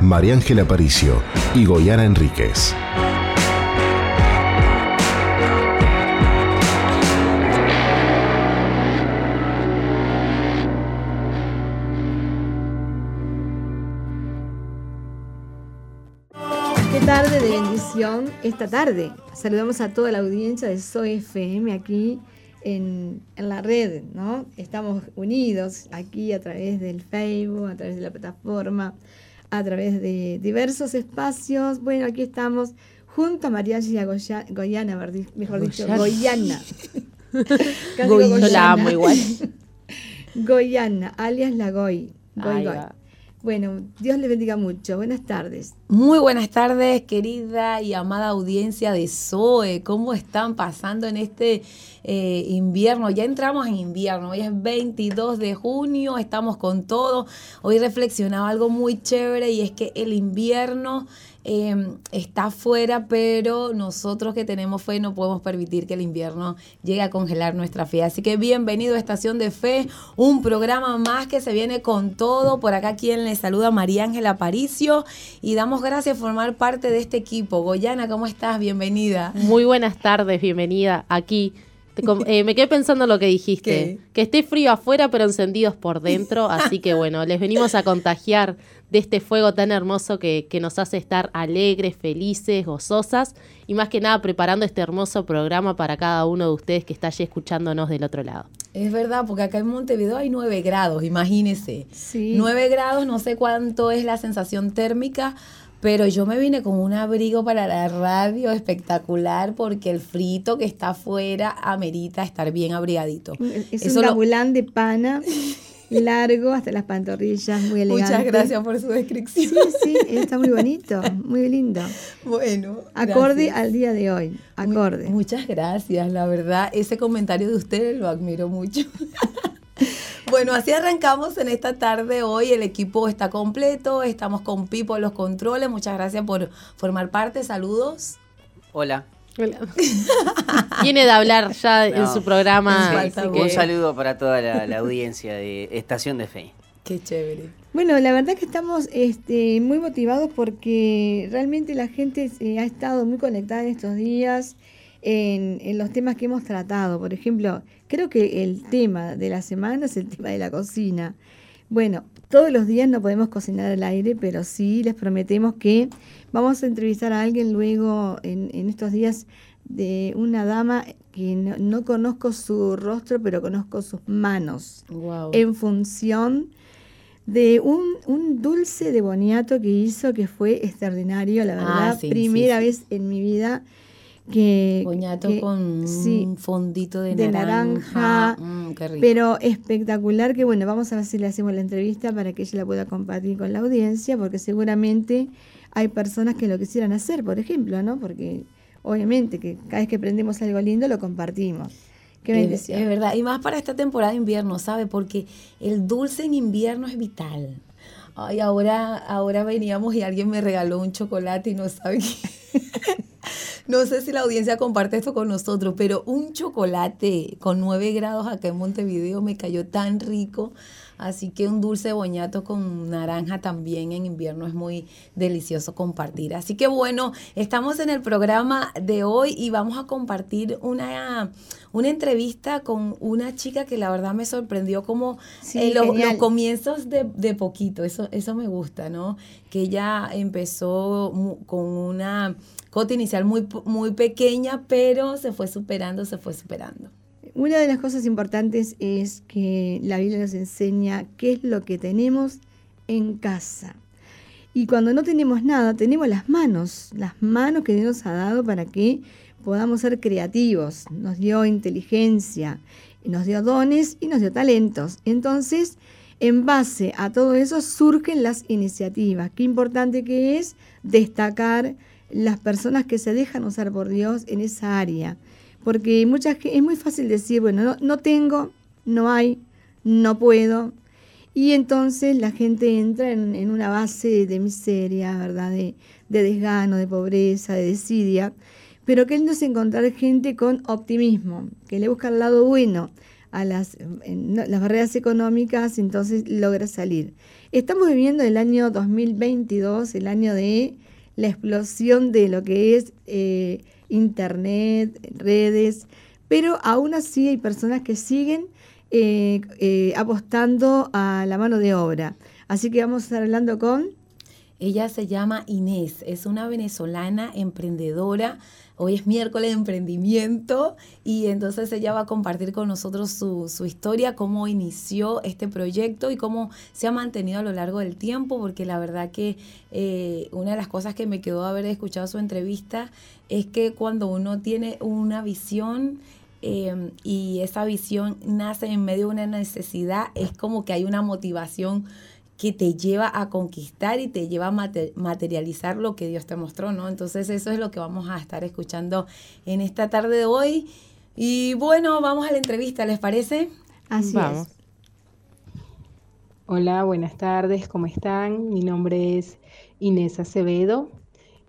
María Ángela Paricio y Goyana Enríquez. Qué tarde de bendición esta tarde. Saludamos a toda la audiencia de Soy FM aquí en, en, la red, ¿no? Estamos unidos aquí a través del Facebook, a través de la plataforma, a través de diversos espacios. Bueno, aquí estamos junto a María Gia Goyana, mejor dicho, Goyana. Goyana. amo igual. Goyana, alias La Goy. Goy, Goy. Bueno, Dios le bendiga mucho. Buenas tardes. Muy buenas tardes, querida y amada audiencia de Zoe. ¿Cómo están pasando en este eh, invierno? Ya entramos en invierno. Hoy es 22 de junio, estamos con todo. Hoy reflexionaba algo muy chévere y es que el invierno Em, está afuera, pero nosotros que tenemos fe no podemos permitir que el invierno llegue a congelar nuestra fe. Así que bienvenido a Estación de Fe, un programa más que se viene con todo. Por acá quien le saluda María Ángela Aparicio y damos gracias por formar parte de este equipo. Goyana, ¿cómo estás? Bienvenida. Muy buenas tardes, bienvenida aquí. Eh, me quedé pensando lo que dijiste, que esté frío afuera pero encendidos por dentro, así que bueno, les venimos a contagiar de este fuego tan hermoso que, que, nos hace estar alegres, felices, gozosas y más que nada preparando este hermoso programa para cada uno de ustedes que está allí escuchándonos del otro lado. Es verdad, porque acá en Montevideo hay 9 grados, imagínense. Sí. 9 grados, no sé cuánto es la sensación térmica, pero yo me vine con un abrigo para la radio espectacular porque el frito que está afuera amerita estar bien abrigadito. Es Eso un lo... de pana largo hasta las pantorrillas, muy elegante. Muchas gracias por su descripción. Sí, sí, está muy bonito, muy lindo. Bueno. Acorde al día de hoy, acorde. muchas gracias, la verdad, ese comentario de ustedes lo admiro mucho. Bueno, así arrancamos en esta tarde hoy. El equipo está completo. Estamos con Pipo en los controles. Muchas gracias por formar parte. Saludos. Hola. Viene de hablar ya en su programa. Un saludo para toda la, audiencia de Estación de Fe. Qué chévere. Bueno, la verdad que estamos este, muy motivados porque realmente la gente ha estado muy conectada en estos días en, en, los temas que hemos tratado. Por ejemplo, creo que el tema de la semana es el tema de la cocina. Bueno, todos los días no podemos cocinar al aire, pero sí les prometemos que vamos a entrevistar a alguien luego en, estos días de una dama que no, conozco su rostro, pero conozco sus manos. En función de un, dulce de boniato que hizo que fue extraordinario, la ah, verdad. Primera vez en mi vida que Boñato con un fondito de, naranja, mm, pero espectacular que bueno vamos a ver si le hacemos la entrevista para que ella la pueda compartir con la audiencia porque seguramente hay personas que lo quisieran hacer por ejemplo no porque obviamente que cada vez que aprendemos algo lindo lo compartimos. Qué es, es verdad y más para esta temporada de invierno sabe porque el dulce en invierno es vital Ay, ahora, ahora veníamos y alguien me regaló un chocolate y no sabe. No sé si la audiencia comparte esto con nosotros, pero un chocolate con 9 grados acá en Montevideo me cayó tan rico. Así que un dulce boñato con naranja también en invierno es muy delicioso compartir. Así que bueno, estamos en el programa de hoy y vamos a compartir una, una entrevista con una chica que la verdad me sorprendió como eh, los, comienzos de, de, poquito. Eso, eso me gusta, ¿no? Que ella empezó con una cota inicial muy, muy pequeña, pero se fue superando, se fue superando. Una de las cosas importantes es que la Biblia nos enseña qué es lo que tenemos en casa. Y cuando no tenemos nada, tenemos las manos, las manos que Dios nos ha dado para que podamos ser creativos. Nos dio inteligencia, nos dio dones y nos dio talentos. Entonces, en base a todo eso surgen las iniciativas. Qué importante que es destacar las personas que se dejan usar por Dios en esa área. Porque muchas, es muy fácil decir, bueno, no, tengo, no hay, no puedo. Y entonces la gente entra en, una base de miseria, ¿verdad? De, de, desgano, de pobreza, de desidia. Pero que él no es encontrar gente con optimismo, que le busca el lado bueno a las, las barreras económicas, entonces logra salir. Estamos viviendo el año 2022, el año de la explosión de lo que es eh, Internet, redes, pero aún así hay personas que siguen eh, eh, apostando a la mano de obra. Así que vamos a estar hablando con... Ella se llama Inés, es una venezolana emprendedora Hoy es miércoles de emprendimiento y entonces ella va a compartir con nosotros su, historia, cómo inició este proyecto y cómo se ha mantenido a lo largo del tiempo, porque la verdad que eh, una de las cosas que me quedó haber escuchado su entrevista es que cuando uno tiene una visión, em, y esa visión nace en medio de una necesidad, es como que hay una motivación que te lleva a conquistar y te lleva a materializar lo que Dios te mostró, ¿no? Entonces eso es lo que vamos a estar escuchando en esta tarde de hoy. Y bueno, vamos a la entrevista, ¿les parece? Así vamos. Hola, buenas tardes, ¿cómo están? Mi nombre es Inés Acevedo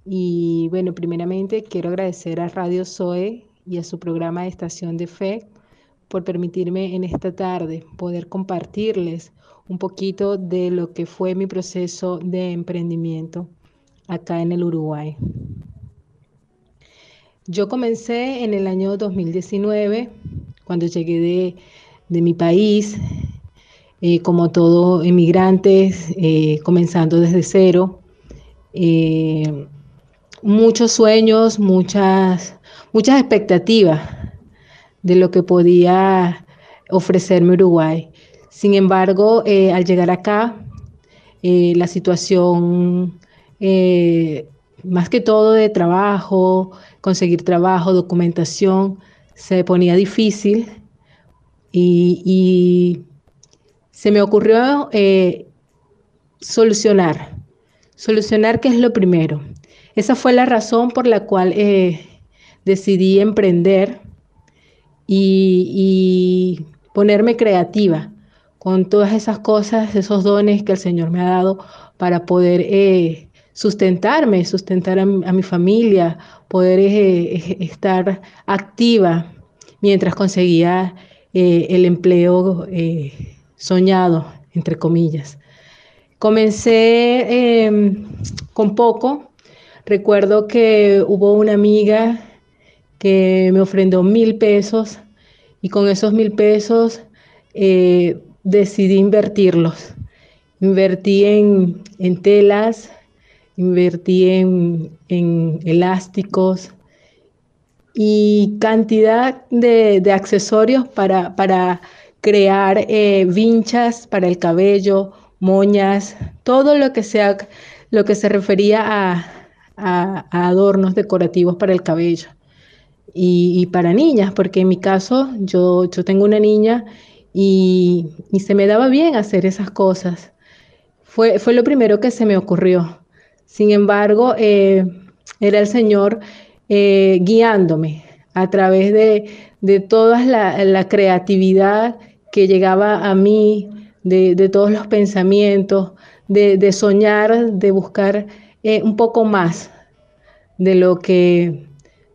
y bueno, primeramente quiero agradecer a Radio Zoe y a su programa de Estación de Fe por permitirme en esta tarde poder compartirles un poquito de lo que fue mi proceso de emprendimiento acá en el Uruguay. Yo comencé en el año 2019, cuando llegué de, mi país, eh, como todo inmigrantes, eh, comenzando desde cero. Eh, muchos sueños, muchas, muchas expectativas de lo que podía ofrecerme Uruguay. Sin embargo, eh, al llegar acá, eh, la situación, eh, más que todo de trabajo, conseguir trabajo, documentación, se ponía difícil y, se me ocurrió solucionar, solucionar qué es lo primero. Esa fue la razón por la cual decidí emprender y ponerme creativa con todas esas cosas, esos dones que el Señor me ha dado para poder eh, sustentarme, sustentar a, mi familia, poder eh, estar activa mientras conseguía eh, el empleo soñado, entre comillas. Comencé em, con poco. Recuerdo que hubo una amiga que me ofrendó mil pesos y con esos mil pesos decidí invertirlos. Invertí en, telas, invertí en, elásticos y cantidad de, accesorios para, para crear eh, vinchas para el cabello, moñas, todo lo que sea lo que se refería a, adornos decorativos para el cabello. Y, para niñas, porque en mi caso yo, yo tengo una niña y, se me daba bien hacer esas cosas. Fue, fue lo primero que se me ocurrió. Sin embargo, eh, era el Señor eh, guiándome a través de, toda la, creatividad que llegaba a mí, de, todos los pensamientos, de, soñar, de buscar eh, un poco más de lo, que,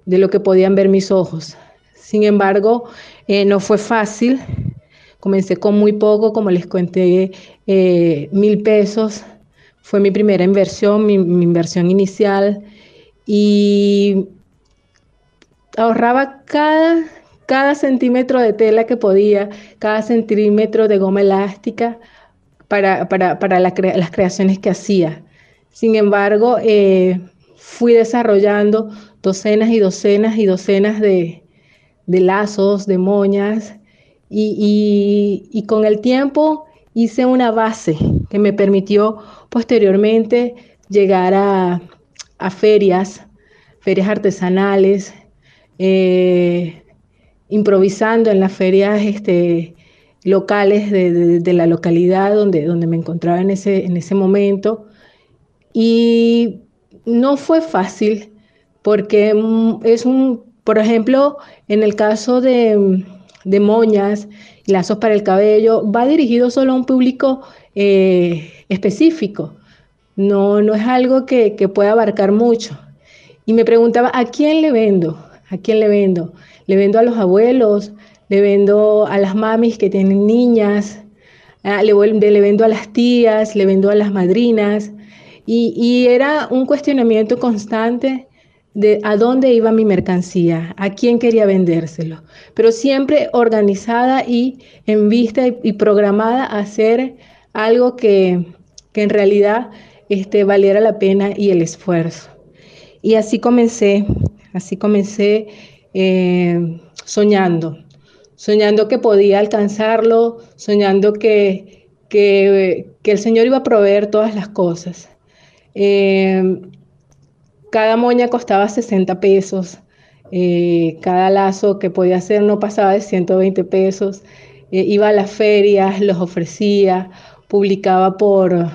de lo que podían ver mis ojos. Sin embargo, no fue fácil. Comencé con muy poco, como les conté, eh, mil pesos. Fue mi primera inversión, mi, inversión inicial. Y ahorraba cada, cada centímetro de tela que podía, cada centímetro de goma elástica para, las creaciones que hacía. Sin embargo, eh, fui desarrollando docenas y docenas y docenas de, de lazos, de moñas, y, con el tiempo hice una base que me permitió posteriormente llegar a, ferias, ferias artesanales, eh, improvisando en las ferias este, locales de, la localidad donde, donde me encontraba en ese, en ese momento. Y no fue fácil porque mm, es un, por ejemplo, en el caso de, de moñas, lazos para el cabello, va dirigido solo a un público eh, específico. No, no es algo que, que pueda abarcar mucho. Y me preguntaba, ¿a quién le vendo? ¿A quién le vendo? Le vendo a los abuelos, le vendo a las mamis que tienen niñas, ah, le, le, vendo a las tías, le vendo a las madrinas. Y, y, era un cuestionamiento constante de a dónde iba mi mercancía, a quién quería vendérselo, pero siempre organizada y en vista y, programada a hacer algo que, que en realidad este, valiera la pena y el esfuerzo. Y así comencé, así comencé eh, soñando, soñando que podía alcanzarlo, soñando que, que, el Señor iba a proveer todas las cosas. Eh, cada moña costaba 60 pesos, eh, cada lazo que podía hacer no pasaba de 120 pesos. iba a las ferias, los ofrecía, publicaba por,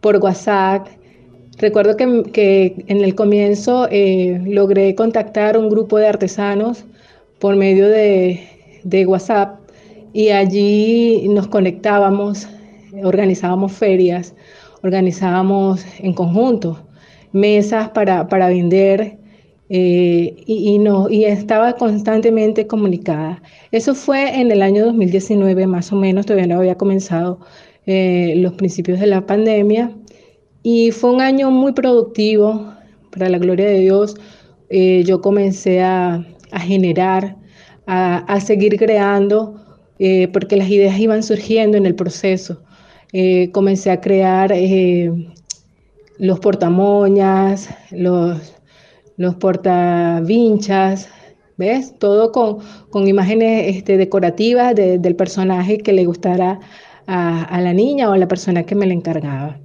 por WhatsApp Recuerdo que, en el comienzo eh, logré contactar un grupo de artesanos por medio de, WhatsApp y allí nos conectábamos, organizábamos ferias, organizábamos en conjunto mesas para, vender eh, y, no, y estaba constantemente comunicada. Eso fue en el año 2019 más o menos, todavía no había comenzado eh, los principios de la pandemia y fue un año muy productivo, para la gloria de Dios. Eh, yo comencé a, generar, a, seguir creando, porque las ideas iban surgiendo en el proceso. Comencé a crear los portamoñas, los, los portavinchas, ¿ves? Todo con, con imágenes este, decorativas del personaje que le gustara a, a la niña o a la persona que me la encargaba.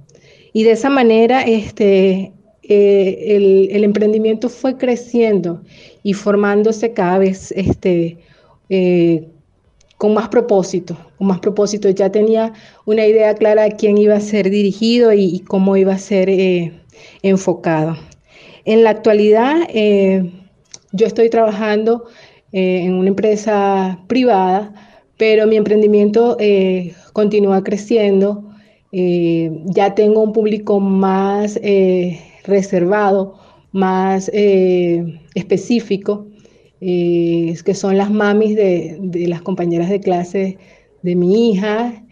Y de esa manera este, eh, el, emprendimiento fue creciendo y formándose cada vez este, eh, con más propósito, con más propósito. Ya tenía una idea clara de quién iba a ser dirigido y, cómo iba a ser eh, enfocado. En la actualidad, yo estoy trabajando en una empresa privada, pero mi emprendimiento continúa creciendo eh, ya tengo un público más eh, reservado, más eh, que son las mamis de, de, las compañeras de clase de mi hija.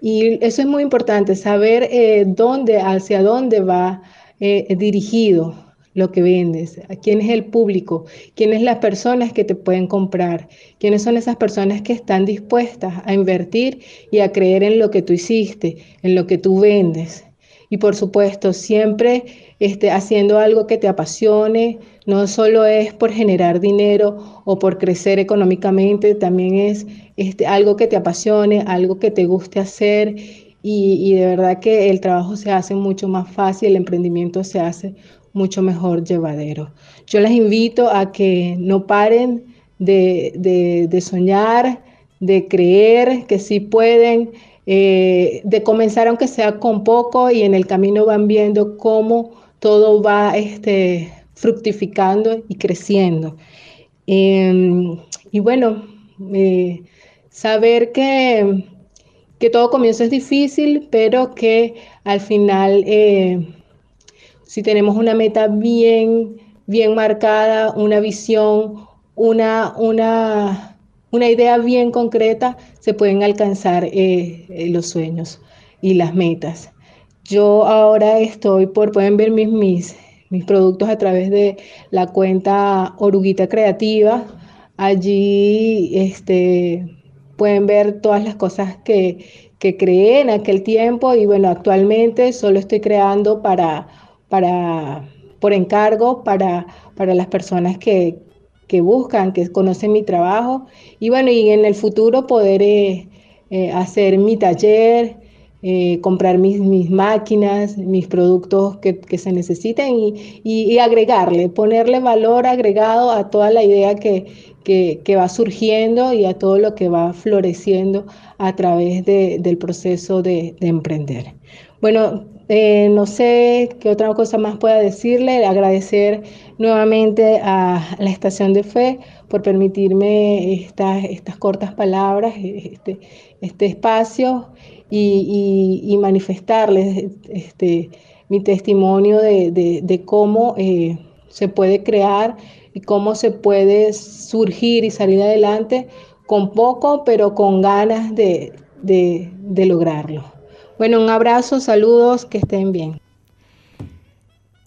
Y eso es muy importante, saber dónde, hacia dónde va dirigido lo que vendes, a quién es el público, quiénes las personas que te pueden comprar, quiénes son esas personas que están dispuestas a invertir y a creer en lo que tú hiciste, en lo que tú vendes. Y por supuesto, siempre este, haciendo algo que te apasione, no solo es por generar dinero o por crecer económicamente, también es este, algo que te apasione, algo que te guste hacer y, y, de verdad que el trabajo se hace mucho más fácil, el emprendimiento se hace mucho mejor llevadero. Yo les invito a que no paren de, soñar, de creer que sí pueden, eh, de comenzar aunque sea con poco y en el camino van viendo cómo todo va este, fructificando y creciendo. Em, y bueno, eh, saber que, que todo comienzo es difícil, pero que al final eh, si tenemos una meta bien, bien marcada, una visión, una, una, una idea bien concreta, se pueden alcanzar eh, eh, los sueños y las metas. Yo ahora estoy por, pueden ver mis, mis, mis productos a través de la cuenta Oruguita Creativa. Allí este, pueden ver todas las cosas que, que creé en aquel tiempo y bueno, actualmente solo estoy creando para para, por encargo para, para las personas que, que, buscan, que conocen mi trabajo. Y bueno, y en el futuro poder eh, eh, hacer mi taller, eh, comprar mis, mis, máquinas, mis productos que, que se necesiten y, y, agregarle, ponerle valor agregado a toda la idea que, que, que, va surgiendo y a todo lo que va floreciendo a través de, del proceso de, de emprender. Bueno, eh, no sé qué otra cosa más pueda decirle, agradecer nuevamente a la Estación de Fe por permitirme estas, estas cortas palabras, este, este espacio y, manifestarles este, mi testimonio de, cómo eh, se puede crear y cómo se puede surgir y salir adelante con poco, pero con ganas de lograrlo. Bueno, un abrazo, saludos, que estén bien.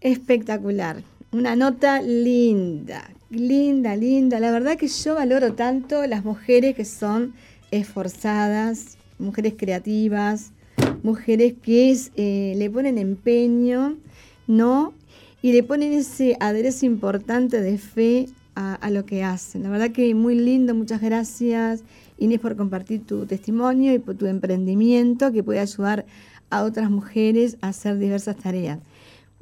Espectacular. Una nota linda, linda, linda. La verdad que yo valoro tanto las mujeres que son esforzadas, mujeres creativas, mujeres que eh, le ponen empeño, ¿no? Y le ponen ese aderezo importante de fe a, a, lo que hacen. La verdad que muy lindo, muchas gracias. Inés, por compartir tu testimonio y por tu emprendimiento que puede ayudar a otras mujeres a hacer diversas tareas.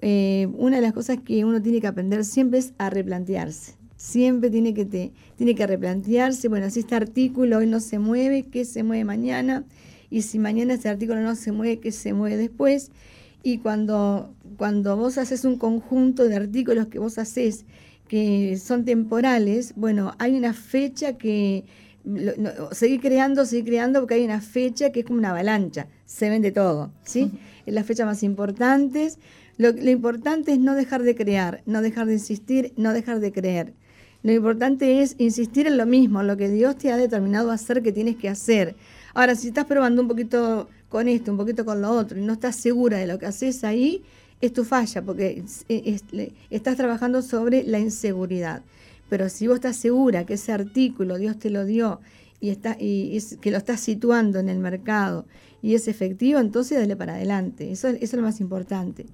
Eh, una de las cosas que uno tiene que aprender siempre es a replantearse. Siempre tiene que, te, tiene que replantearse, bueno, si este artículo hoy no se mueve, ¿qué se mueve mañana? Y si mañana este artículo no se mueve, ¿qué se mueve después? Y cuando, cuando vos haces un conjunto de artículos que vos haces que son temporales, bueno, hay una fecha que seguir creando, seguir creando, porque hay una fecha que es como una avalancha, se vende todo, ¿sí? Es la fecha más importante. Lo, lo, importante es no dejar de crear, no dejar de insistir, no dejar de creer. Lo importante es insistir en lo mismo, lo que Dios te ha determinado hacer que tienes que hacer. Ahora, si estás probando un poquito con esto, un poquito con lo otro, y no estás segura de lo que haces ahí, es tu falla, porque estás trabajando sobre la inseguridad. Pero si vos estás segura que ese artículo Dios te lo dio y, está, y que lo estás situando en el mercado y es efectivo, entonces dale para adelante. Eso, es lo más importante.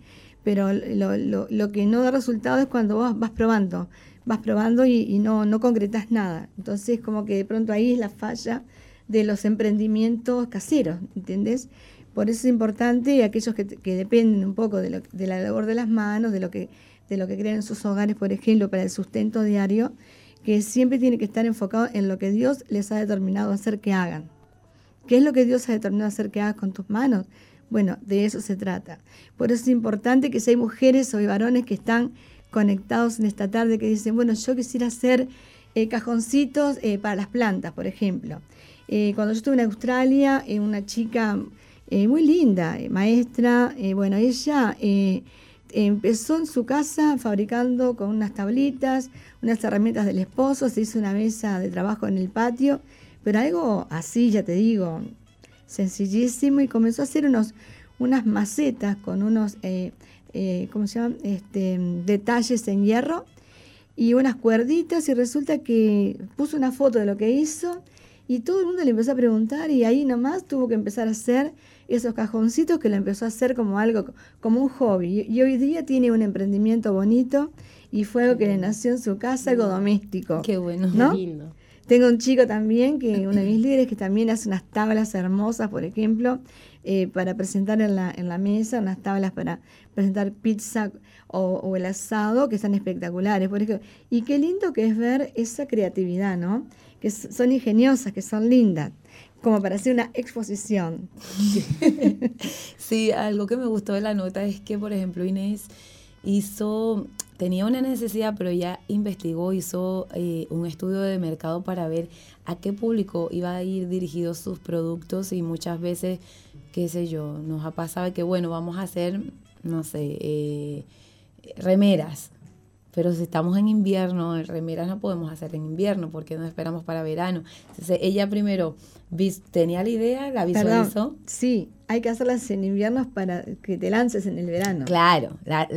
Pero lo, que no da resultado es cuando vos vas probando, vas probando y, no, concretas nada. Entonces, como que de pronto ahí es la falla de los emprendimientos caseros, ¿entendés? Por eso es importante aquellos que, dependen un poco de, de la labor de las manos, de lo que de lo que crean en sus hogares, por ejemplo, para el sustento diario, que siempre tiene que estar enfocado en lo que Dios les ha determinado hacer que hagan. ¿Qué es lo que Dios ha determinado hacer que hagas con tus manos? Bueno, de eso se trata. Por eso es importante que si hay mujeres o hay varones que están conectados en esta tarde que dicen, bueno, yo quisiera hacer eh, cajoncitos eh, para las plantas, por ejemplo. Eh, cuando yo estuve en Australia, una chica muy linda, maestra, bueno, ella empezó en su casa fabricando con unas tablitas, unas herramientas del esposo, se hizo una mesa de trabajo en el patio, pero algo así, ya te digo, sencillísimo, y comenzó a hacer unos, unas macetas con unos, eh, eh, ¿cómo se llama? Este, detalles en hierro y unas cuerditas, y resulta que puso una foto de lo que hizo, y todo el mundo le empezó a preguntar, y ahí nomás tuvo que empezar a hacer esos cajoncitos que lo empezó a hacer como algo, como un hobby. Y, hoy día tiene un emprendimiento bonito y fue algo que le nació en su casa, algo doméstico. Qué bueno, ¿no? lindo. Tengo un chico también, que uno de mis líderes, que también hace unas tablas hermosas, por ejemplo, eh, para presentar en la, en la mesa, unas tablas para presentar pizza o, el asado, que están espectaculares. Por ejemplo. Y qué lindo que es ver esa creatividad, ¿no? Que son ingeniosas, que son lindas como para hacer una exposición. Sí, algo que me gustó de la nota es que, por ejemplo, Inés hizo, tenía una necesidad, pero ella investigó, hizo eh, un estudio de mercado para ver a qué público iba a ir dirigidos sus productos y muchas veces, qué sé yo, nos ha pasado que, bueno, vamos a hacer, no sé, eh, remeras pero si estamos en invierno, remeras no podemos hacer en invierno porque no esperamos para verano. Entonces ella primero tenía la idea, la visualizó. sí, hay que hacerlas en invierno para que te lances en el verano. Claro, la,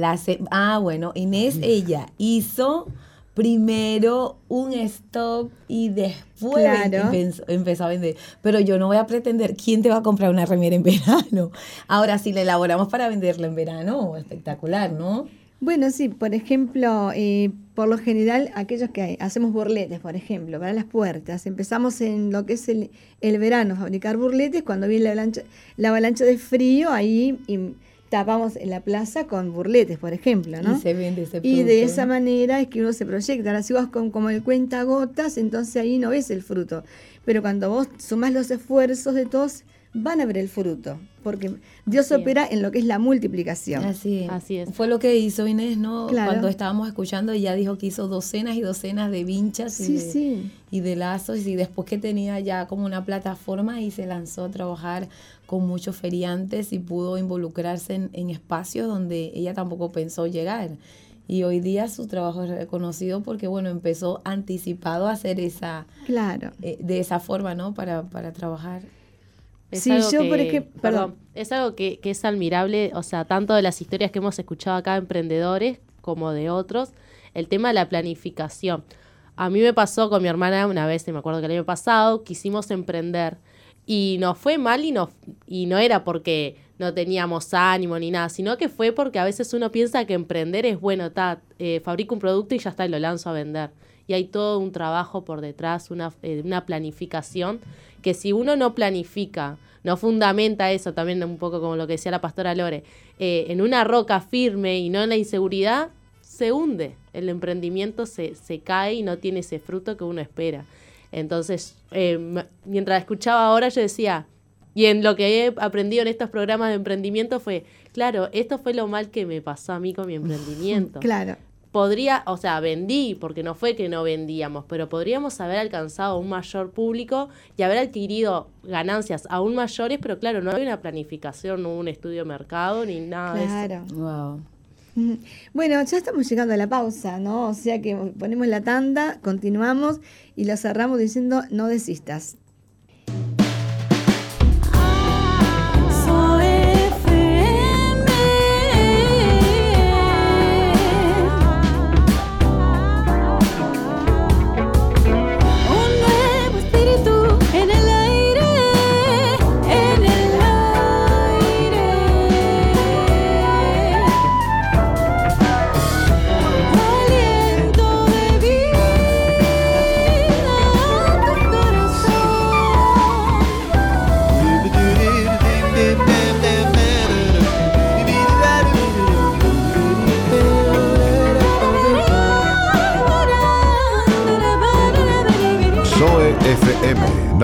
ah bueno, Inés ella hizo primero un stop y después empezó, a vender. Pero yo no voy a pretender quién te va a comprar una remera en verano. Ahora, si la elaboramos para venderla en verano, espectacular, ¿no? Bueno, sí, por ejemplo, eh, por lo general, aquellos que hacemos burletes, por ejemplo, para las puertas, empezamos en lo que es el, el verano, fabricar burletes, cuando viene la avalancha, la avalancha de frío, ahí tapamos en la plaza con burletes, por ejemplo, ¿no? Y se vende ese Y de esa manera es que uno se proyecta. Ahora, si vos con como el cuenta gotas, entonces ahí no ves el fruto. Pero cuando vos sumás los esfuerzos de todos, van a ver el fruto, porque Dios opera en lo que es la multiplicación. Así es. Así es. Fue lo que hizo Inés, ¿no? Cuando estábamos escuchando, ella dijo que hizo docenas y docenas de vinchas y, de, y de lazos, y después que tenía ya como una plataforma y se lanzó a trabajar con muchos feriantes y pudo involucrarse en, en espacios donde ella tampoco pensó llegar. Y hoy día su trabajo es reconocido porque, bueno, empezó anticipado a hacer esa... Claro. Eh, de esa forma, ¿no? Para, para trabajar. Es sí, algo yo que, por ejemplo, perdón. es algo que, que, es admirable, o sea, tanto de las historias que hemos escuchado acá de emprendedores como de otros, el tema de la planificación. A mí me pasó con mi hermana una vez, y me acuerdo que el año pasado, quisimos emprender y nos fue mal y no, y no era porque no teníamos ánimo ni nada, sino que fue porque a veces uno piensa que emprender es bueno, está eh, fabrico un producto y ya está y lo lanzo a vender. Y hay todo un trabajo por detrás, una, eh, una planificación, que si uno no planifica, no fundamenta eso, también un poco como lo que decía la pastora Lore, eh, en una roca firme y no en la inseguridad, se hunde. El emprendimiento se, se cae y no tiene ese fruto que uno espera. Entonces, mientras escuchaba ahora, yo decía, y en lo que he aprendido en estos programas de emprendimiento fue, claro, esto fue lo mal que me pasó a mí con mi emprendimiento. Claro. Podría, o sea, vendí, porque no fue que no vendíamos, pero podríamos haber alcanzado un mayor público y haber adquirido ganancias aún mayores, pero claro, no hay una planificación, no un estudio de mercado, ni nada de eso. Wow. Bueno, ya estamos llegando a la pausa, ¿no? O sea que ponemos la tanda, continuamos y lo cerramos diciendo no desistas.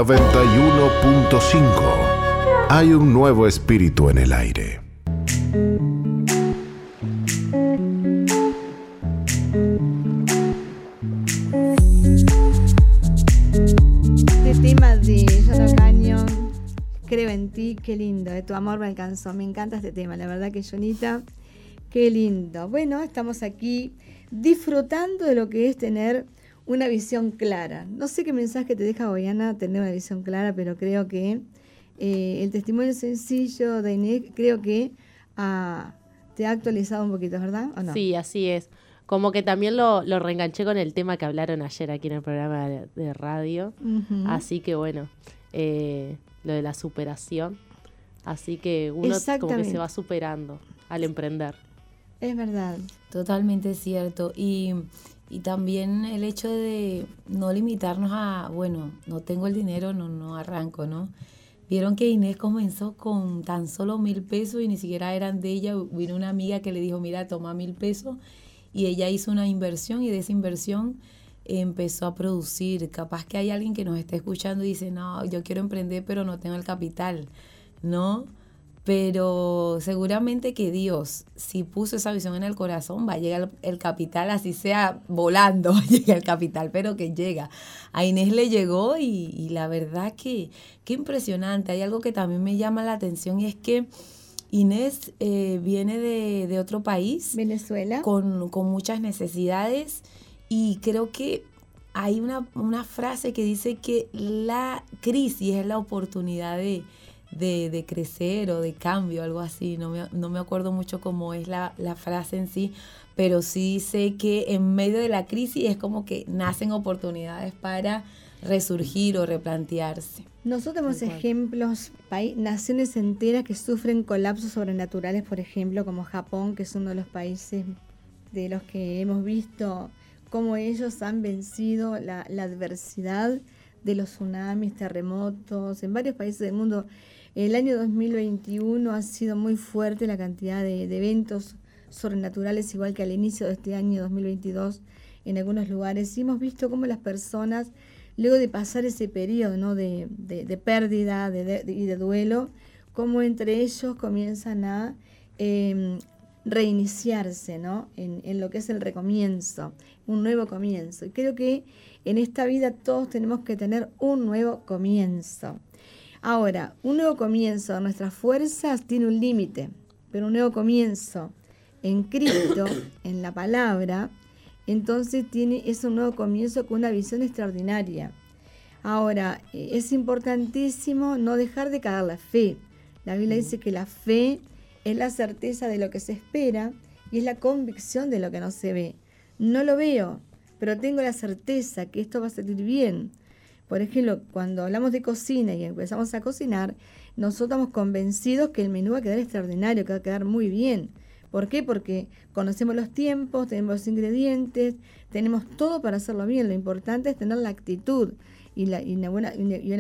91.5. Hay un nuevo espíritu en el aire. Este tema de Canyon, creo en ti, qué lindo, de tu amor me alcanzó. Me encanta este tema, la verdad que Jonita, qué lindo. Bueno, estamos aquí disfrutando de lo que es tener una visión clara. No sé qué mensaje te deja Boyana tener una visión clara, pero creo que eh, el testimonio sencillo de Inés, creo que ah, te ha actualizado un poquito, ¿verdad? Sí, así es. Como que también lo, lo, reenganché con el tema que hablaron ayer aquí en el programa de, radio. Así que bueno, eh, lo de la superación. Así que uno como que se va superando al emprender. Es verdad. Totalmente cierto. Y y también el hecho de no limitarnos a, bueno, no tengo el dinero, no, no arranco, ¿no? Vieron que Inés comenzó con tan solo mil pesos y ni siquiera eran de ella. Vino una amiga que le dijo, mira, toma mil pesos. Y ella hizo una inversión y de esa inversión empezó a producir. Capaz que hay alguien que nos esté escuchando y dice, no, yo quiero emprender, pero no tengo el capital, ¿no? Pero seguramente que Dios, si puso esa visión en el corazón, va a llegar el capital, así sea volando, llega el capital, pero que llega. A Inés le llegó y, la verdad que qué impresionante. Hay algo que también me llama la atención y es que Inés eh, viene de, otro país. Venezuela. Con, con, muchas necesidades y creo que hay una, una frase que dice que la crisis es la oportunidad de de, crecer o de cambio, algo así. No me, no me acuerdo mucho cómo es la, frase en sí, pero sí sé que en medio de la crisis es como que nacen oportunidades para resurgir o replantearse. Nosotros tenemos ejemplos, naciones enteras que sufren colapsos sobrenaturales, por ejemplo, como Japón, que es uno de los países de los que hemos visto cómo ellos han vencido la, la adversidad de los tsunamis, terremotos, en varios países del mundo el año 2021 ha sido muy fuerte la cantidad de, eventos sobrenaturales, igual que al inicio de este año 2022 en algunos lugares. Y hemos visto cómo las personas luego de pasar ese periodo ¿no? de, pérdida y de duelo, cómo entre ellos comienzan a em, reiniciarse ¿no? En, en, lo que es el recomienzo, un nuevo comienzo. Y creo que en esta vida todos tenemos que tener un nuevo comienzo. Ahora, un nuevo comienzo, nuestras fuerzas tiene un límite, pero un nuevo comienzo en Cristo, en la palabra, entonces tiene, es un nuevo comienzo con una visión extraordinaria. Ahora, eh, es importantísimo no dejar de caer la fe. La Biblia dice que la fe es la certeza de lo que se espera y es la convicción de lo que no se ve. No lo veo, pero tengo la certeza que esto va a salir bien. Por ejemplo, cuando hablamos de cocina y empezamos a cocinar, nosotros estamos convencidos que el menú va a quedar extraordinario, que va a quedar muy bien. ¿Por qué? Porque conocemos los tiempos, tenemos los ingredientes, tenemos todo para hacerlo bien. Lo importante es tener la actitud y, una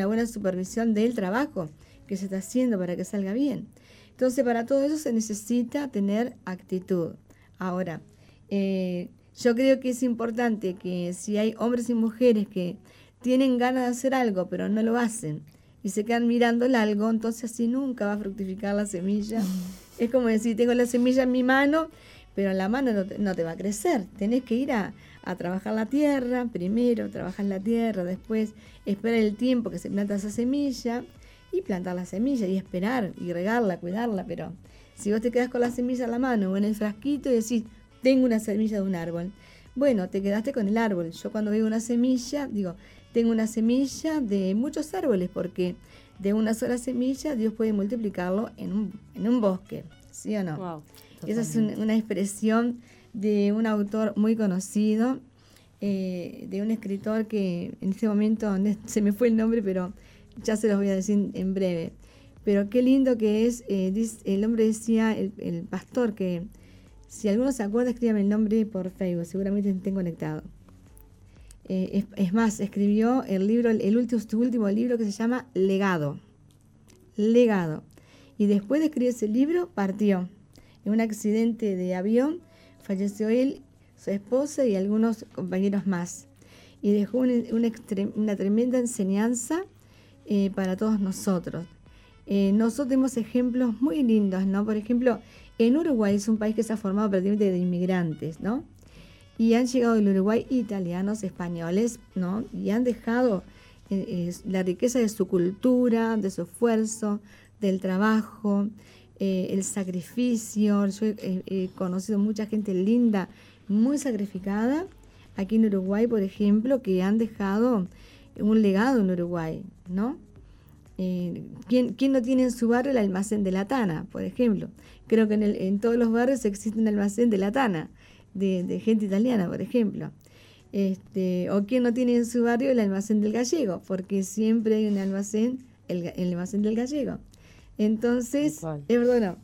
buena supervisión del trabajo que se está haciendo para que salga bien. Entonces, para todo eso se necesita tener actitud. Ahora, eh, yo creo que es importante que si hay hombres y mujeres que tienen ganas de hacer algo, pero no lo hacen, y se quedan mirando el algo, entonces así nunca va a fructificar la semilla. Es como decir, tengo la semilla en mi mano, pero la mano no te, va a crecer. Tenés que ir a, trabajar la tierra, primero trabajar la tierra, después esperar el tiempo que se planta esa semilla y plantar la semilla y esperar y regarla, cuidarla. Pero si vos te quedas con la semilla en la mano o en el frasquito y decís, tengo una semilla de un árbol, bueno, te quedaste con el árbol. Yo cuando veo una semilla, digo, tengo una semilla de muchos árboles porque de una sola semilla Dios puede multiplicarlo en un, en un bosque, ¿sí o no? Esa es una expresión de un autor muy conocido, eh, de un escritor que en este momento se me fue el nombre, pero ya se los voy a decir en breve. Pero qué lindo que es, eh, el hombre decía, el, pastor, que si alguno se acuerda, escríbame el nombre por Facebook, seguramente estén conectado. Eh, es, más, escribió el libro, el último, su último libro que se llama Legado. Legado. Y después de escribir ese libro, partió. En un accidente de avión, falleció él, su esposa y algunos compañeros más. Y dejó una, tremenda enseñanza eh, para todos nosotros. Eh, nosotros tenemos ejemplos muy lindos, ¿no? Por ejemplo, en Uruguay es un país que se ha formado prácticamente de inmigrantes, ¿no? y han llegado del Uruguay italianos, españoles, ¿no? Y han dejado eh, la riqueza de su cultura, de su esfuerzo, del trabajo, eh, el sacrificio. Yo he, conocido mucha gente linda, muy sacrificada, aquí en Uruguay, por ejemplo, que han dejado un legado en Uruguay, ¿no? Eh, ¿quién, no tiene en su barrio el almacén de la Tana, por ejemplo? Creo que en, en todos los barrios existe un almacén de la Tana de, gente italiana, por ejemplo. Este, o quien no tiene en su barrio el almacén del gallego, porque siempre hay un almacén, el, almacén del gallego. Entonces, no.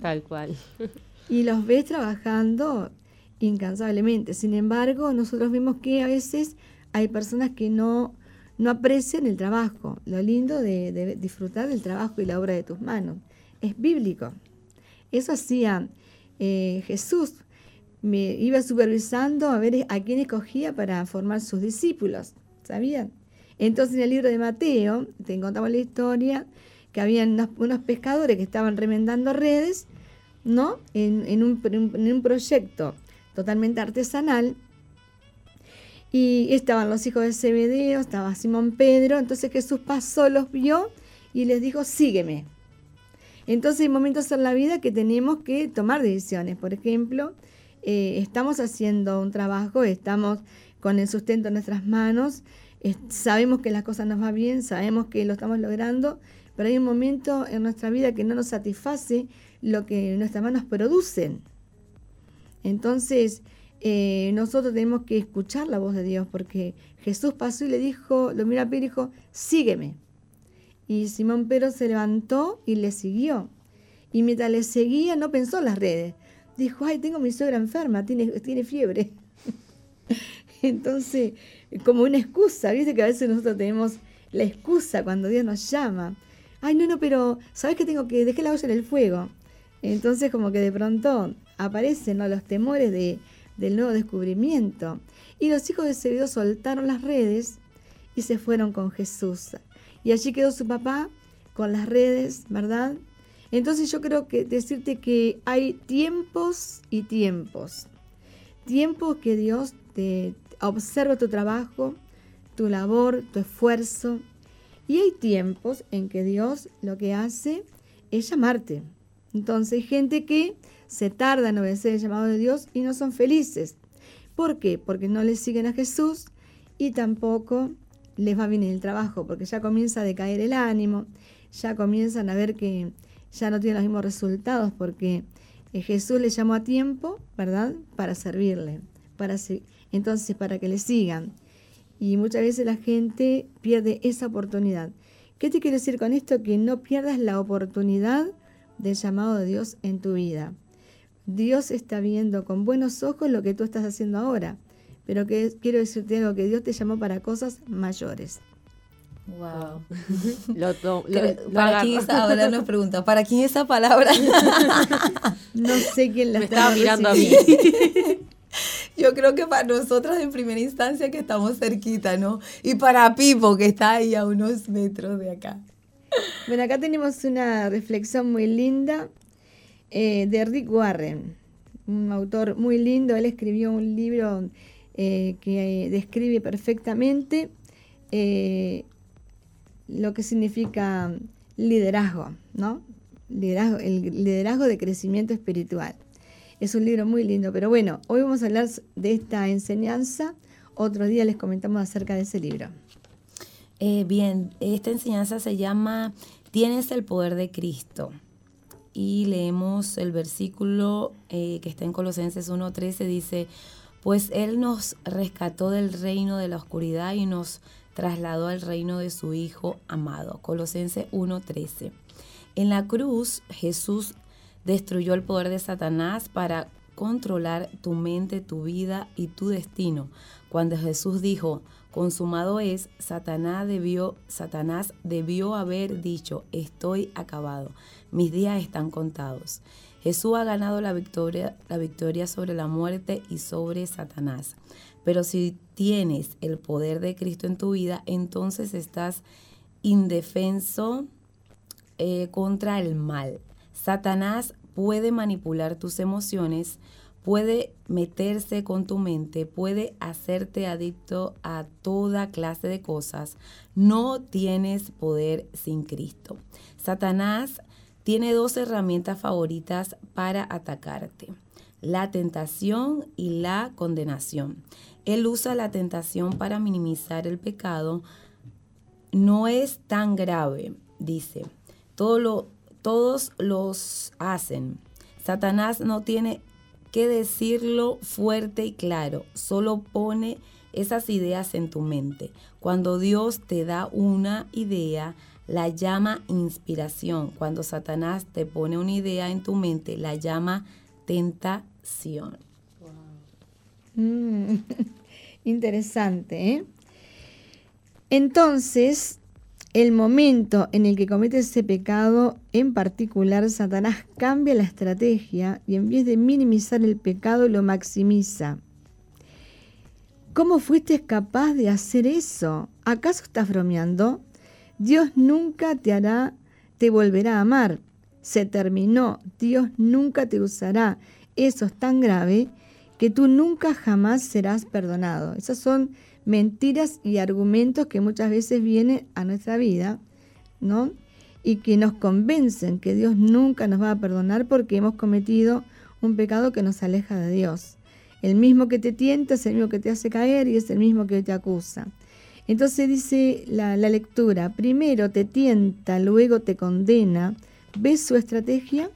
Tal cual. y los ves trabajando incansablemente. Sin embargo, nosotros vemos que a veces hay personas que no, no aprecian el trabajo, lo lindo de, disfrutar del trabajo y la obra de tus manos. Es bíblico. Eso hacía eh, Jesús me iba supervisando a ver a quién escogía para formar sus discípulos, ¿sabían? Entonces en el libro de Mateo te encontramos la historia que habían unos, pescadores que estaban remendando redes, ¿no? En, un, proyecto totalmente artesanal. Y estaban los hijos de Zebedeo, estaba Simón Pedro, entonces Jesús pasó, los vio y les dijo, sígueme. Entonces hay momentos en la vida que tenemos que tomar decisiones. Por ejemplo, eh, estamos haciendo un trabajo, estamos con el sustento en nuestras manos, sabemos que las cosas nos van bien, sabemos que lo estamos logrando, pero hay un momento en nuestra vida que no nos satisface lo que nuestras manos producen. Entonces, eh, nosotros tenemos que escuchar la voz de Dios, porque Jesús pasó y le dijo, lo mira a Pedro y dijo, sígueme. Y Simón Pedro se levantó y le siguió. Y mientras le seguía, no pensó en las redes, dijo, ay, tengo mi suegra enferma, tiene, tiene fiebre. Entonces, como una excusa, viste que a veces nosotros tenemos la excusa cuando Dios nos llama. Ay, no, no, pero ¿sabes que tengo que dejar la olla en el fuego? Entonces, como que de pronto aparecen los temores de, del nuevo descubrimiento. Y los hijos de Zebedeo soltaron las redes y se fueron con Jesús. Y allí quedó su papá con las redes, ¿verdad? Entonces yo creo que decirte que hay tiempos y tiempos. Tiempos que Dios te observa tu trabajo, tu labor, tu esfuerzo. Y hay tiempos en que Dios lo que hace es llamarte. Entonces gente que se tarda en obedecer el llamado de Dios y no son felices. ¿Por qué? Porque no le siguen a Jesús y tampoco les va bien en el trabajo, porque ya comienza a decaer el ánimo, ya comienzan a ver que ya no tienen los mismos resultados, porque eh, Jesús les llamó a tiempo, ¿verdad? Para servirle, para entonces para que le sigan. Y muchas veces la gente pierde esa oportunidad. ¿Qué te quiero decir con esto? Que no pierdas la oportunidad del llamado de Dios en tu vida. Dios está viendo con buenos ojos lo que tú estás haciendo ahora, pero que quiero decirte algo, que Dios te llamó para cosas mayores. Wow. lo, ¿Para quién ahora nos pregunta, ¿para quién esa palabra? no sé quién la Me estaba mirando a mí. Yo creo que para nosotras en primera instancia que estamos cerquita, ¿no? Y para Pipo que está ahí a unos metros de acá. Bueno, acá tenemos una reflexión muy linda eh, de Rick Warren, un autor muy lindo. Él escribió un libro eh, que describe perfectamente eh, lo que significa liderazgo, ¿no? Liderazgo, el liderazgo de crecimiento espiritual. Es un libro muy lindo, pero bueno, hoy vamos a hablar de esta enseñanza. Otro día les comentamos acerca de ese libro. Eh, bien, esta enseñanza se llama Tienes el poder de Cristo. Y leemos el versículo eh, que está en Colosenses 1.13, dice, pues Él nos rescató del reino de la oscuridad y nos trasladó al reino de su Hijo amado. Colosenses 1.13. En la cruz Jesús destruyó el poder de Satanás para controlar tu mente, tu vida y tu destino. Cuando Jesús dijo, consumado es, Satanás debió, Satanás debió haber dicho, estoy acabado, mis días están contados. Jesús ha ganado la victoria, la victoria sobre la muerte y sobre Satanás. Pero si tienes el poder de Cristo en tu vida, entonces estás indefenso eh, contra el mal. Satanás puede manipular tus emociones, puede meterse con tu mente, puede hacerte adicto a toda clase de cosas. No tienes poder sin Cristo. Satanás tiene dos herramientas favoritas para atacarte, la tentación y la condenación. Él usa la tentación para minimizar el pecado. No es tan grave, dice. Todos los hacen. Satanás no tiene que decirlo fuerte y claro, solo pone esas ideas en tu mente. Cuando Dios te da una idea, la llama inspiración. Cuando Satanás te pone una idea en tu mente, la llama tentación. Mm, interesante, ¿eh? Entonces, el momento en el que cometes ese pecado en particular, Satanás cambia la estrategia y en vez de minimizar el pecado lo maximiza. ¿Cómo fuiste capaz de hacer eso? ¿Acaso estás bromeando? Dios nunca te hará, te volverá a amar. Se terminó. Dios nunca te usará. Eso es tan grave que tú nunca jamás serás perdonado. Esas son mentiras y argumentos que muchas veces vienen a nuestra vida, ¿no? Y que nos convencen que Dios nunca nos va a perdonar porque hemos cometido un pecado que nos aleja de Dios. El mismo que te tienta es el mismo que te hace caer y es el mismo que te acusa. Entonces dice la, lectura, primero te tienta, luego te condena. ¿Ves su estrategia?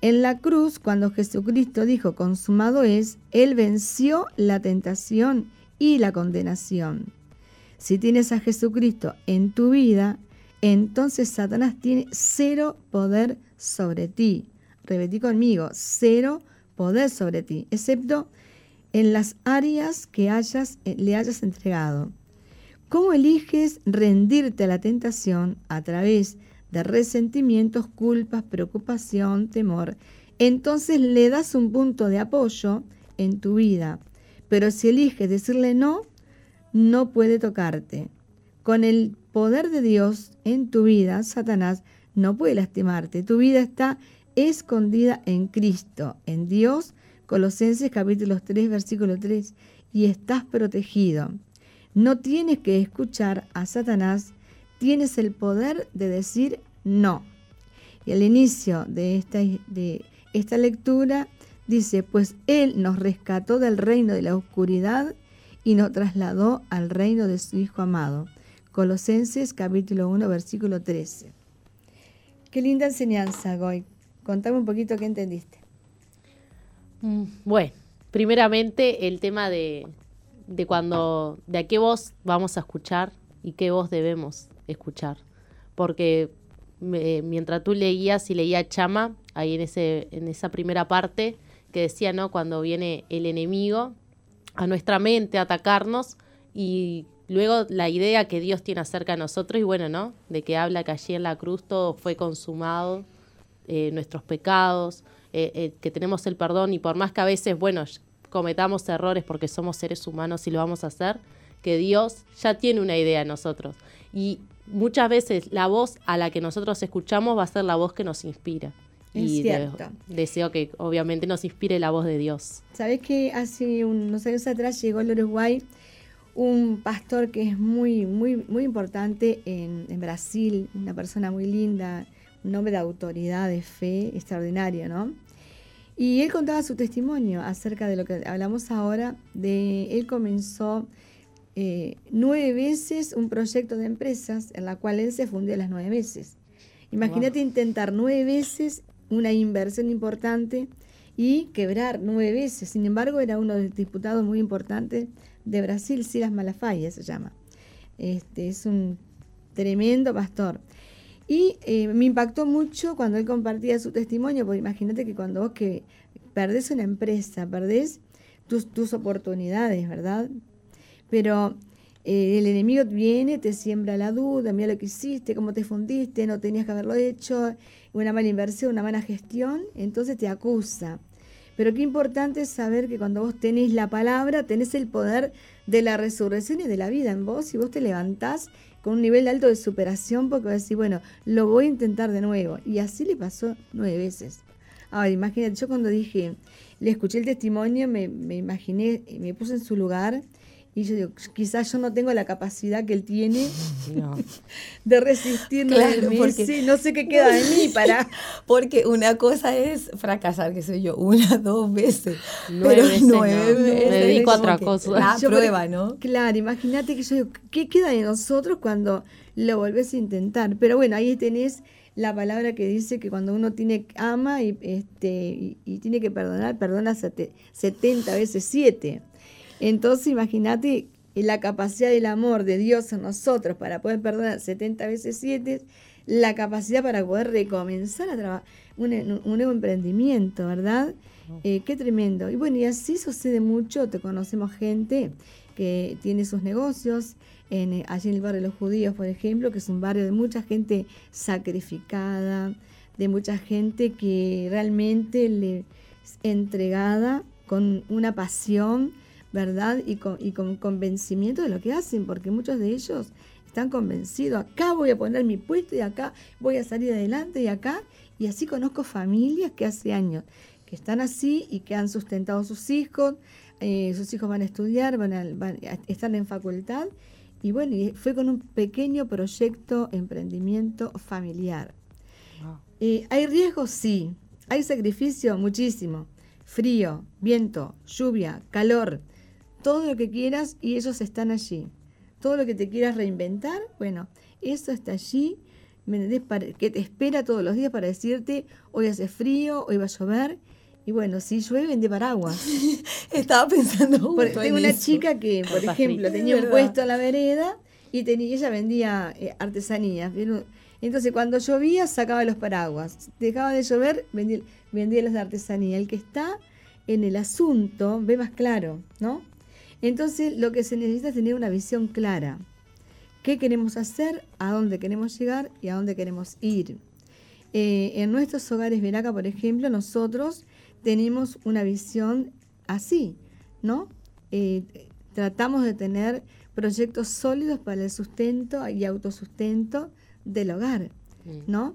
En la cruz, cuando Jesucristo dijo consumado es, Él venció la tentación y la condenación. Si tienes a Jesucristo en tu vida, entonces Satanás tiene cero poder sobre ti. Repetí conmigo, cero poder sobre ti, excepto en las áreas que eh, le hayas entregado. ¿Cómo eliges rendirte a la tentación a través de resentimientos, culpas, preocupación, temor? Entonces le das un punto de apoyo en tu vida pero si eliges decirle no, no puede tocarte. Con el poder de Dios en tu vida, Satanás no puede lastimarte. Tu vida está escondida en Cristo, en Dios, Colosenses capítulo 3, versículo 3, y estás protegido. No tienes que escuchar a Satanás, tienes el poder de decir no. Y al inicio de esta, de esta lectura dice, pues Él nos rescató del reino de la oscuridad y nos trasladó al reino de su Hijo amado. Colosenses capítulo 1, versículo 13. Qué linda enseñanza, Goy. Contame un poquito qué entendiste. Mm, bueno, primeramente el tema de, de cuando, de a qué voz vamos a escuchar y qué voz debemos escuchar. Porque mientras tú leías y leía Chama, ahí en, ese, en esa primera parte, que decía, ¿no? Cuando viene el enemigo a nuestra mente a atacarnos y luego la idea que Dios tiene acerca de nosotros y bueno, ¿no? De que habla que allí en la cruz todo fue consumado, eh, nuestros pecados, eh, eh, que tenemos el perdón y por más que a veces, bueno, cometamos errores porque somos seres humanos y lo vamos a hacer, que Dios ya tiene una idea de nosotros. Y muchas veces la voz a la que nosotros escuchamos va a ser la voz que nos inspira. y deseo que obviamente nos inspire la voz de Dios. Sabes que hace unos años atrás llegó al Uruguay un pastor que es muy, muy, muy importante en, en Brasil, una persona muy linda, un hombre de autoridad, de fe extraordinario, ¿no? Y él contaba su testimonio acerca de lo que hablamos ahora, de él comenzó eh, nueve veces un proyecto de empresas en la cual él se fundió las nueve veces. Imagínate intentar nueve veces una inversión importante y quebrar nueve veces. Sin embargo, era uno de los diputados muy importantes de Brasil, Silas Malafaia se llama. Este, es un tremendo pastor. Y eh, me impactó mucho cuando él compartía su testimonio, porque imagínate que cuando vos que perdés una empresa, perdés tus, tus oportunidades, ¿verdad? Pero eh, el enemigo viene, te siembra la duda, mira lo que hiciste, cómo te fundiste, no tenías que haberlo hecho, una mala inversión, una mala gestión, entonces te acusa. Pero qué importante es saber que cuando vos tenés la palabra, tenés el poder de la resurrección y de la vida en vos, y vos te levantás con un nivel alto de superación porque vas a decir, bueno, lo voy a intentar de nuevo. Y así le pasó nueve veces. Ahora, imagínate, yo cuando dije, le escuché el testimonio, me, me imaginé, me puse en su lugar y yo digo, quizás yo no tengo la capacidad que él tiene de resistir claro, porque, no sé qué queda de mí para... Porque una cosa es fracasar, que soy yo, una, dos veces. Nueve pero nueve veces. Me dedico a otra cosa. La prueba, ¿no? Claro, imagínate que yo digo, ¿qué queda de nosotros cuando lo volvés a intentar? Pero bueno, ahí tenés la palabra que dice que cuando uno tiene ama y, este, y, tiene que perdonar, perdona 70 veces 7. Entonces imagínate la capacidad del amor de Dios en nosotros para poder perdonar 70 veces 7, la capacidad para poder recomenzar a trabajar un, nuevo emprendimiento, ¿verdad? Eh, qué tremendo. Y bueno, y así sucede mucho, te conocemos gente que tiene sus negocios, en, eh, allí en el barrio de los judíos, por ejemplo, que es un barrio de mucha gente sacrificada, de mucha gente que realmente le es entregada con una pasión ¿verdad? Y con, y con convencimiento de lo que hacen, porque muchos de ellos están convencidos, acá voy a poner mi puesto y acá voy a salir adelante y acá, y así conozco familias que hace años que están así y que han sustentado a sus hijos, eh, sus hijos van a estudiar, van a, están en facultad, y bueno, fue con un pequeño proyecto, emprendimiento familiar. Eh, ¿Hay riesgos? Sí. ¿Hay sacrificio? Muchísimo. Frío, viento, lluvia, calor, todo lo que quieras y ellos están allí. Todo lo que te quieras reinventar, bueno, eso está allí, que te espera todos los días para decirte, hoy hace frío, hoy va a llover. Y bueno, si llueve, de paraguas. Estaba pensando Porque tengo una chica que, por ejemplo, tenía un puesto en la vereda y tenía, ella vendía eh, artesanías. Entonces, cuando llovía, sacaba los paraguas. Dejaba de llover, vendía, vendía las de artesanía. El que está en el asunto ve más claro, ¿no? Entonces lo que se necesita es tener una visión clara. ¿Qué queremos hacer? ¿A dónde queremos llegar? ¿Y a dónde queremos ir? Eh, en nuestros hogares Veraca, por ejemplo, nosotros tenemos una visión así, ¿no? Eh, tratamos de tener proyectos sólidos para el sustento y autosustento del hogar. ¿no?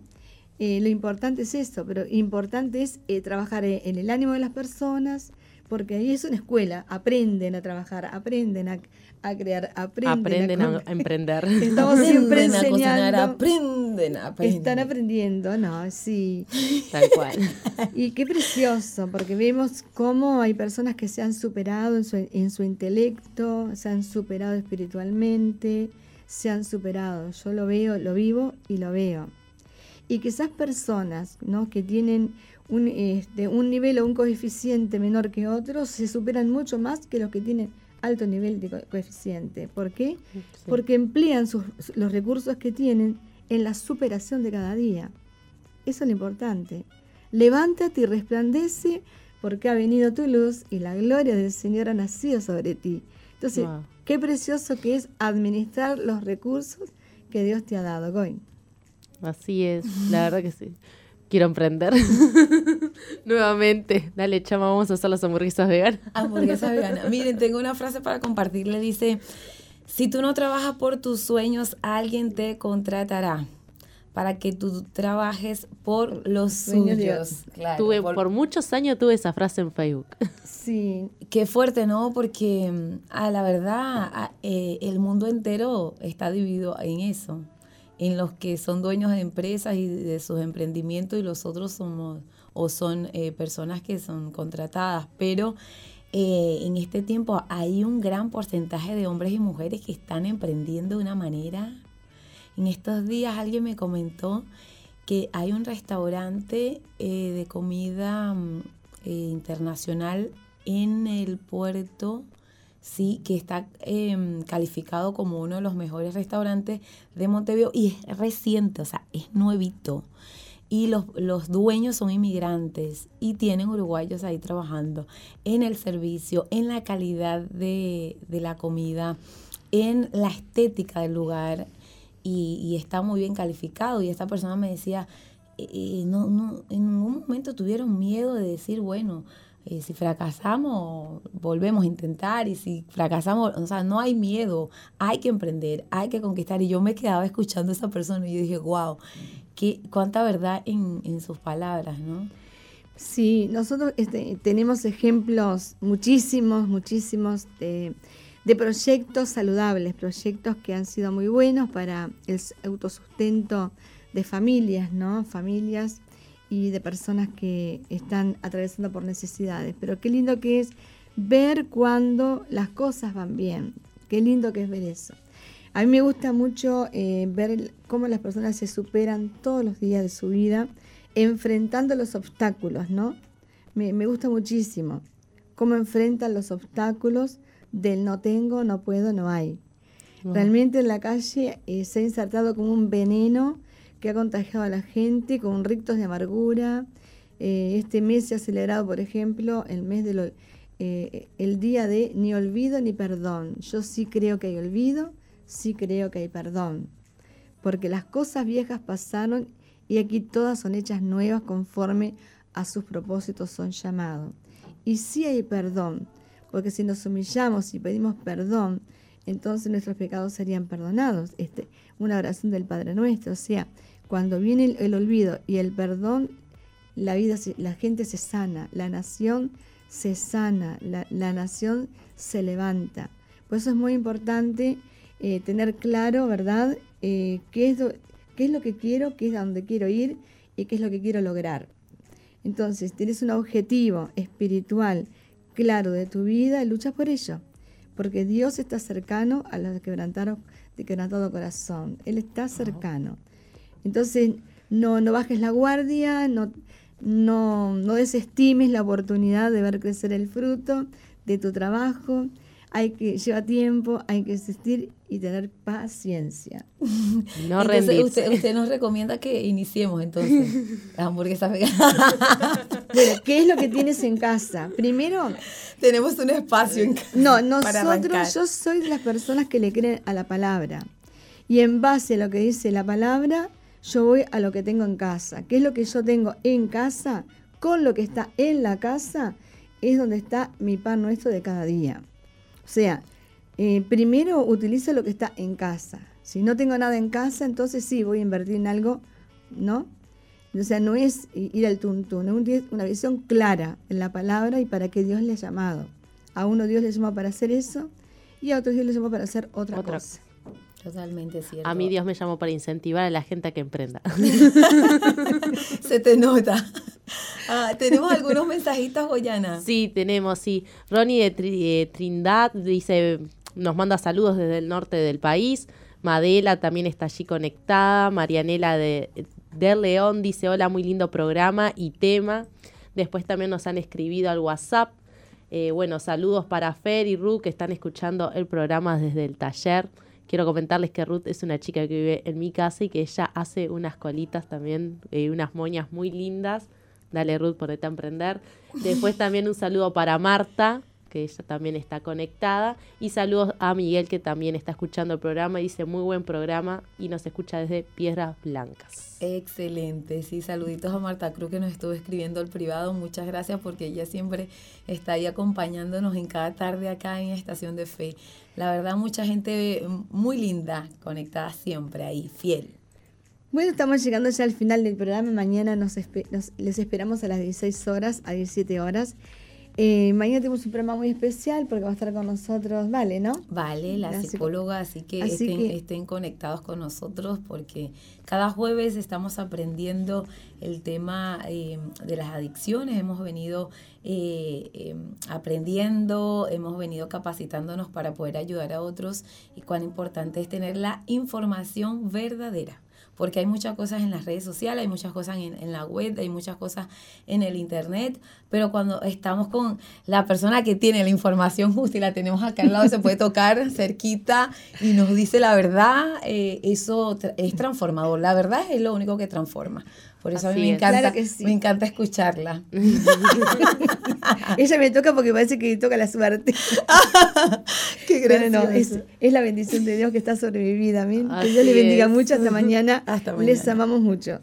Eh, lo importante es esto, pero importante es trabajar en el ánimo de las personas, porque ahí es una escuela, aprenden a trabajar, aprenden a, crear, aprenden, a, emprender. Estamos siempre enseñando. A aprenden a aprender. Están aprendiendo, no, sí. Tal cual. Y qué precioso, porque vemos cómo hay personas que se han superado en su, en su intelecto, se han superado espiritualmente, se han superado. Yo lo veo, lo vivo y lo veo. Y que esas personas ¿no? que tienen un, este, un nivel o un coeficiente menor que otros se superan mucho más que los que tienen alto nivel de coeficiente. ¿Por qué? Porque emplean los recursos que tienen en la superación de cada día. Eso es lo importante. Levántate y resplandece porque ha venido tu luz y la gloria del Señor ha nacido sobre ti. Entonces, qué precioso que es administrar los recursos que Dios te ha dado, Goy. Así es, la verdad que sí quiero emprender. Nuevamente. Dale, chama, vamos a hacer las hamburguesas veganas. Hamburguesas veganas. Miren, tengo una frase para compartirle. Dice, si tú no trabajas por tus sueños, alguien te contratará para que tú trabajes por los sueños. tuve, por... muchos años tuve esa frase en Facebook. Sí. Qué fuerte, ¿no? Porque a la verdad eh, el mundo entero está dividido en eso en los que son dueños de empresas y de sus emprendimientos y los otros somos o son eh, personas que son contratadas, pero eh, en este tiempo hay un gran porcentaje de hombres y mujeres que están emprendiendo de una manera. En estos días alguien me comentó que hay un restaurante eh, de comida mm, internacional en el puerto sí, que está em, calificado como uno de los mejores restaurantes de Montevideo y es reciente, o sea, es nuevito. Y los, los dueños son inmigrantes y tienen uruguayos ahí trabajando en el servicio, en la calidad de, la comida, en la estética del lugar y, está muy bien calificado. Y esta persona me decía, eh, eh, no, no, en ningún momento tuvieron miedo de decir, bueno, eh, si fracasamos, volvemos a intentar y si fracasamos, o sea, no hay miedo, hay que emprender, hay que conquistar. Y yo me quedaba escuchando a esa persona y yo dije, wow, qué, cuánta verdad en, sus palabras, ¿no? Sí, nosotros este, tenemos ejemplos muchísimos, muchísimos de, de proyectos saludables, proyectos que han sido muy buenos para el autosustento de familias, ¿no? Familias y de personas que están atravesando por necesidades. Pero qué lindo que es ver cuando las cosas van bien. Qué lindo que es ver eso. A mí me gusta mucho eh, ver cómo las personas se superan todos los días de su vida enfrentando los obstáculos, ¿no? Me, gusta muchísimo cómo enfrentan los obstáculos del no tengo, no puedo, no hay. Realmente en la calle eh, se ha insertado como un veneno que ha contagiado a la gente con rictos de amargura. Eh, este mes se ha celebrado, por ejemplo, el mes de eh, el día de ni olvido ni perdón. Yo sí creo que hay olvido, sí creo que hay perdón, porque las cosas viejas pasaron y aquí todas son hechas nuevas conforme a sus propósitos son llamados. Y sí hay perdón, porque si nos humillamos y pedimos perdón, entonces nuestros pecados serían perdonados. Este, una oración del Padre Nuestro, o sea, cuando viene el, olvido y el perdón, la vida, la gente se sana, la nación se sana, la, nación se levanta. Por eso es muy importante eh, tener claro, ¿verdad?, eh, qué, es lo, qué es lo que quiero, qué es a dónde quiero ir y qué es lo que quiero lograr. Entonces, tienes un objetivo espiritual claro de tu vida y luchas por ello. Porque Dios está cercano a los quebrantados de quebrantado corazón. Él está cercano. Entonces, no, no bajes la guardia, no, no, no desestimes la oportunidad de ver crecer el fruto de tu trabajo. Hay que lleva tiempo, hay que existir y tener paciencia. No entonces, usted, usted, nos recomienda que iniciemos entonces las hamburguesas veganas. Bueno, ¿qué es lo que tienes en casa? Primero, tenemos un espacio en casa. No, nosotros, yo soy de las personas que le creen a la palabra. Y en base a lo que dice la palabra, yo voy a lo que tengo en casa. ¿Qué es lo que yo tengo en casa? Con lo que está en la casa es donde está mi pan nuestro de cada día. O sea, eh, primero utilizo lo que está en casa. Si no tengo nada en casa, entonces sí, voy a invertir en algo, ¿no? O sea, no es ir al tuntún, es una visión clara en la palabra y para qué Dios le ha llamado. A uno Dios le llamó para hacer eso y a otro Dios le llamó para hacer otra, cosa. Totalmente cierto. A mí Dios me llamó para incentivar a la gente a que emprenda. Se te nota. Ah, tenemos algunos mensajitos, Goyana. Sí, tenemos, sí. Ronnie de Trindad dice, nos manda saludos desde el norte del país. Madela también está allí conectada. Marianela de, de León dice, hola, muy lindo programa y tema. Después también nos han escribido al WhatsApp. Eh, bueno, saludos para Fer y Ruth que están escuchando el programa desde el taller. Quiero comentarles que Ruth es una chica que vive en mi casa y que ella hace unas colitas también, eh, unas moñas muy lindas. Dale Ruth, ponete a emprender. Después también un saludo para Marta, que ella también está conectada. Y saludos a Miguel, que también está escuchando el programa. Dice muy buen programa y nos escucha desde Piedras Blancas. Excelente, sí, saluditos a Marta Cruz que nos estuvo escribiendo al privado. Muchas gracias porque ella siempre está ahí acompañándonos en cada tarde acá en Estación de Fe. La verdad, mucha gente muy linda, conectada siempre ahí, fiel. Bueno, estamos llegando ya al final del programa. Mañana nos, les esperamos a las 16 horas, a 17 horas. Eh, mañana tenemos un programa muy especial porque va a estar con nosotros Vale, ¿no? Vale, la, psicóloga, así, que, estén, conectados con nosotros porque cada jueves estamos aprendiendo el tema eh, de las adicciones, hemos venido eh, em, aprendiendo, hemos venido capacitándonos para poder ayudar a otros y cuán importante es tener la información verdadera porque hay muchas cosas en las redes sociales, hay muchas cosas en, la web, hay muchas cosas en el internet, pero cuando estamos con la persona que tiene la información justa y la tenemos acá al lado, se puede tocar cerquita y nos dice la verdad, eh, eso es transformador. La verdad es lo único que transforma. Por eso a mí me encanta, me encanta escucharla. Ella me toca porque parece que toca la suerte. Qué gracioso. es, es, la bendición de Dios que está sobre mi vida. Que Dios le bendiga mucho. Hasta mañana. Les amamos mucho.